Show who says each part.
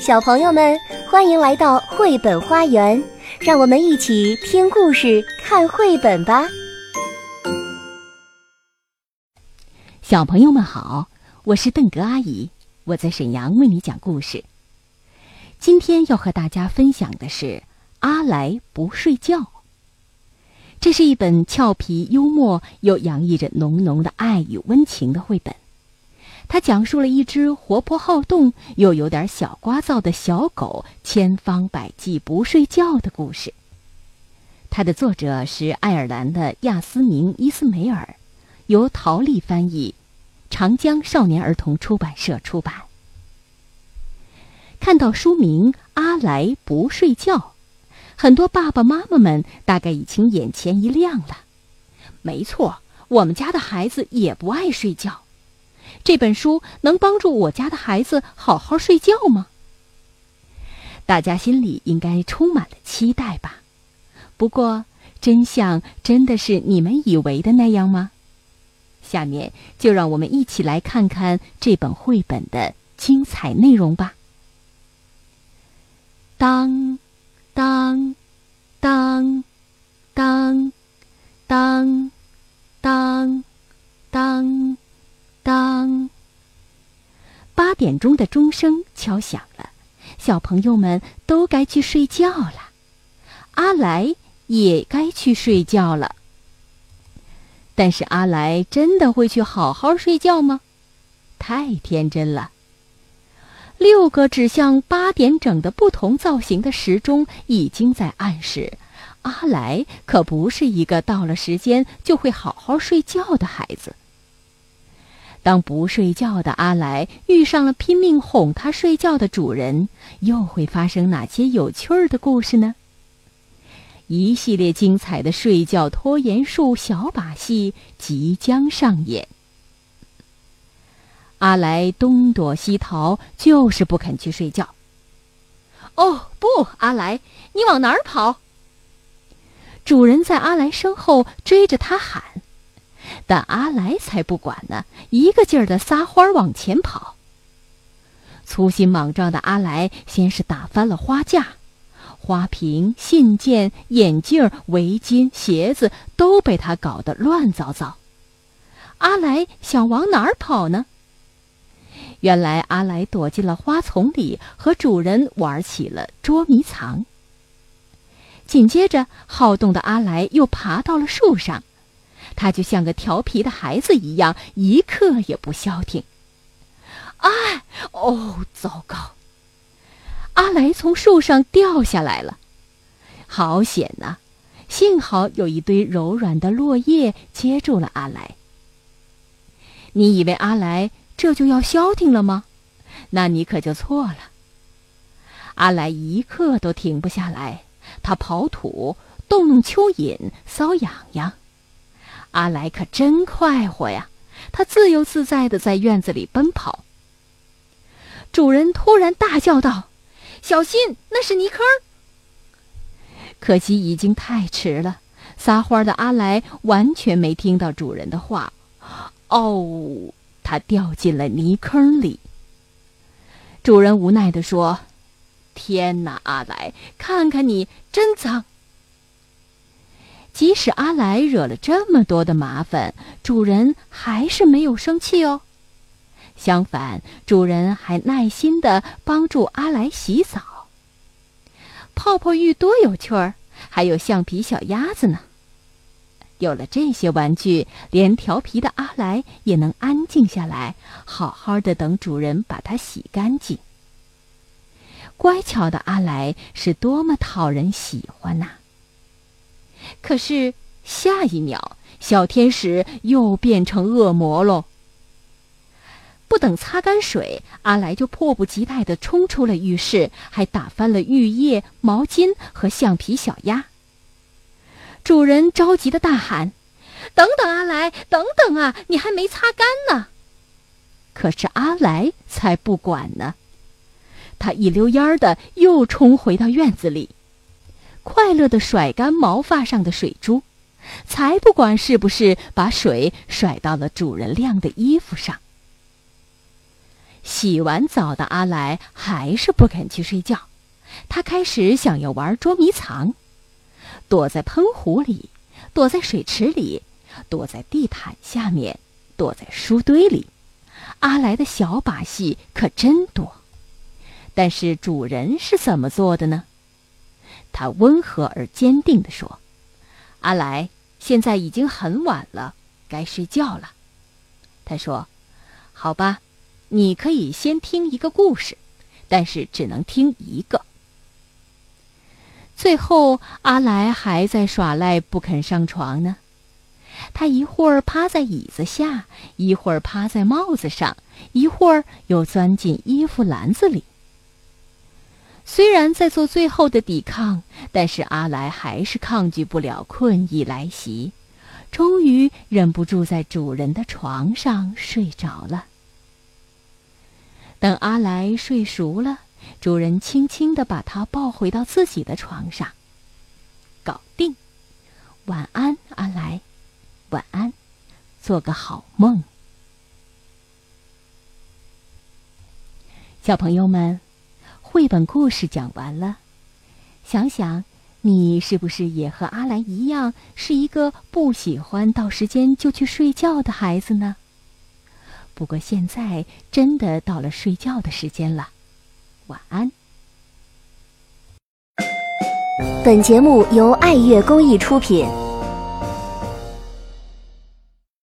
Speaker 1: 小朋友们，欢迎来到绘本花园，让我们一起听故事、看绘本吧。
Speaker 2: 小朋友们好，我是邓格阿姨，我在沈阳为你讲故事。今天要和大家分享的是《阿来不睡觉》。这是一本俏皮幽默又洋溢着浓浓的爱与温情的绘本。它讲述了一只活泼好动又有点小聒噪的小狗千方百计不睡觉的故事。它的作者是爱尔兰的亚斯明·伊斯梅尔，由陶丽翻译，长江少年儿童出版社出版。看到书名《阿来不睡觉》，很多爸爸妈妈们大概已经眼前一亮了。没错，我们家的孩子也不爱睡觉。这本书能帮助我家的孩子好好睡觉吗？大家心里应该充满了期待吧。不过，真相真的是你们以为的那样吗？下面就让我们一起来看看这本绘本的精彩内容吧。当，当，当，当，当，当，当。当八点钟的钟声敲响了，小朋友们都该去睡觉了，阿来也该去睡觉了。但是阿来真的会去好好睡觉吗？太天真了！六个指向八点整的不同造型的时钟已经在暗示，阿来可不是一个到了时间就会好好睡觉的孩子。当不睡觉的阿来遇上了拼命哄他睡觉的主人，又会发生哪些有趣儿的故事呢？一系列精彩的睡觉拖延术小把戏即将上演。阿来东躲西逃，就是不肯去睡觉。哦，不，阿来，你往哪儿跑？主人在阿来身后追着他喊。但阿来才不管呢，一个劲儿的撒欢儿往前跑。粗心莽撞的阿来先是打翻了花架，花瓶、信件、眼镜、围巾、鞋子都被他搞得乱糟糟。阿来想往哪儿跑呢？原来阿来躲进了花丛里，和主人玩起了捉迷藏。紧接着，好动的阿来又爬到了树上。他就像个调皮的孩子一样，一刻也不消停。哎，哦，糟糕！阿来从树上掉下来了，好险呐！幸好有一堆柔软的落叶接住了阿来。你以为阿来这就要消停了吗？那你可就错了。阿来一刻都停不下来，他刨土、动弄蚯蚓、搔痒痒。阿来可真快活呀，他自由自在的在院子里奔跑。主人突然大叫道：“小心，那是泥坑！”可惜已经太迟了，撒欢的阿来完全没听到主人的话。哦，他掉进了泥坑里。主人无奈的说：“天哪，阿来，看看你，真脏。”即使阿来惹了这么多的麻烦，主人还是没有生气哦。相反，主人还耐心的帮助阿来洗澡。泡泡浴多有趣儿，还有橡皮小鸭子呢。有了这些玩具，连调皮的阿来也能安静下来，好好的等主人把它洗干净。乖巧的阿来是多么讨人喜欢呐！可是，下一秒，小天使又变成恶魔喽。不等擦干水，阿来就迫不及待地冲出了浴室，还打翻了浴液、毛巾和橡皮小鸭。主人着急的大喊：“等等，阿来，等等啊，你还没擦干呢！”可是阿来才不管呢，他一溜烟儿的又冲回到院子里。快乐的甩干毛发上的水珠，才不管是不是把水甩到了主人晾的衣服上。洗完澡的阿来还是不肯去睡觉，他开始想要玩捉迷藏，躲在喷壶里，躲在水池里，躲在地毯下面，躲在书堆里。阿来的小把戏可真多。但是主人是怎么做的呢？他温和而坚定地说：“阿来，现在已经很晚了，该睡觉了。”他说：“好吧。”你可以先听一个故事，但是只能听一个。最后，阿来还在耍赖，不肯上床呢。他一会儿趴在椅子下，一会儿趴在帽子上，一会儿又钻进衣服篮子里。虽然在做最后的抵抗，但是阿来还是抗拒不了困意来袭，终于忍不住在主人的床上睡着了。等阿来睡熟了，主人轻轻地把他抱回到自己的床上，搞定。晚安，阿来，晚安，做个好梦。小朋友们，绘本故事讲完了，想想你是不是也和阿兰一样，是一个不喜欢到时间就去睡觉的孩子呢？不过现在真的到了睡觉的时间了，晚安。
Speaker 1: 本节目由爱乐公益出品。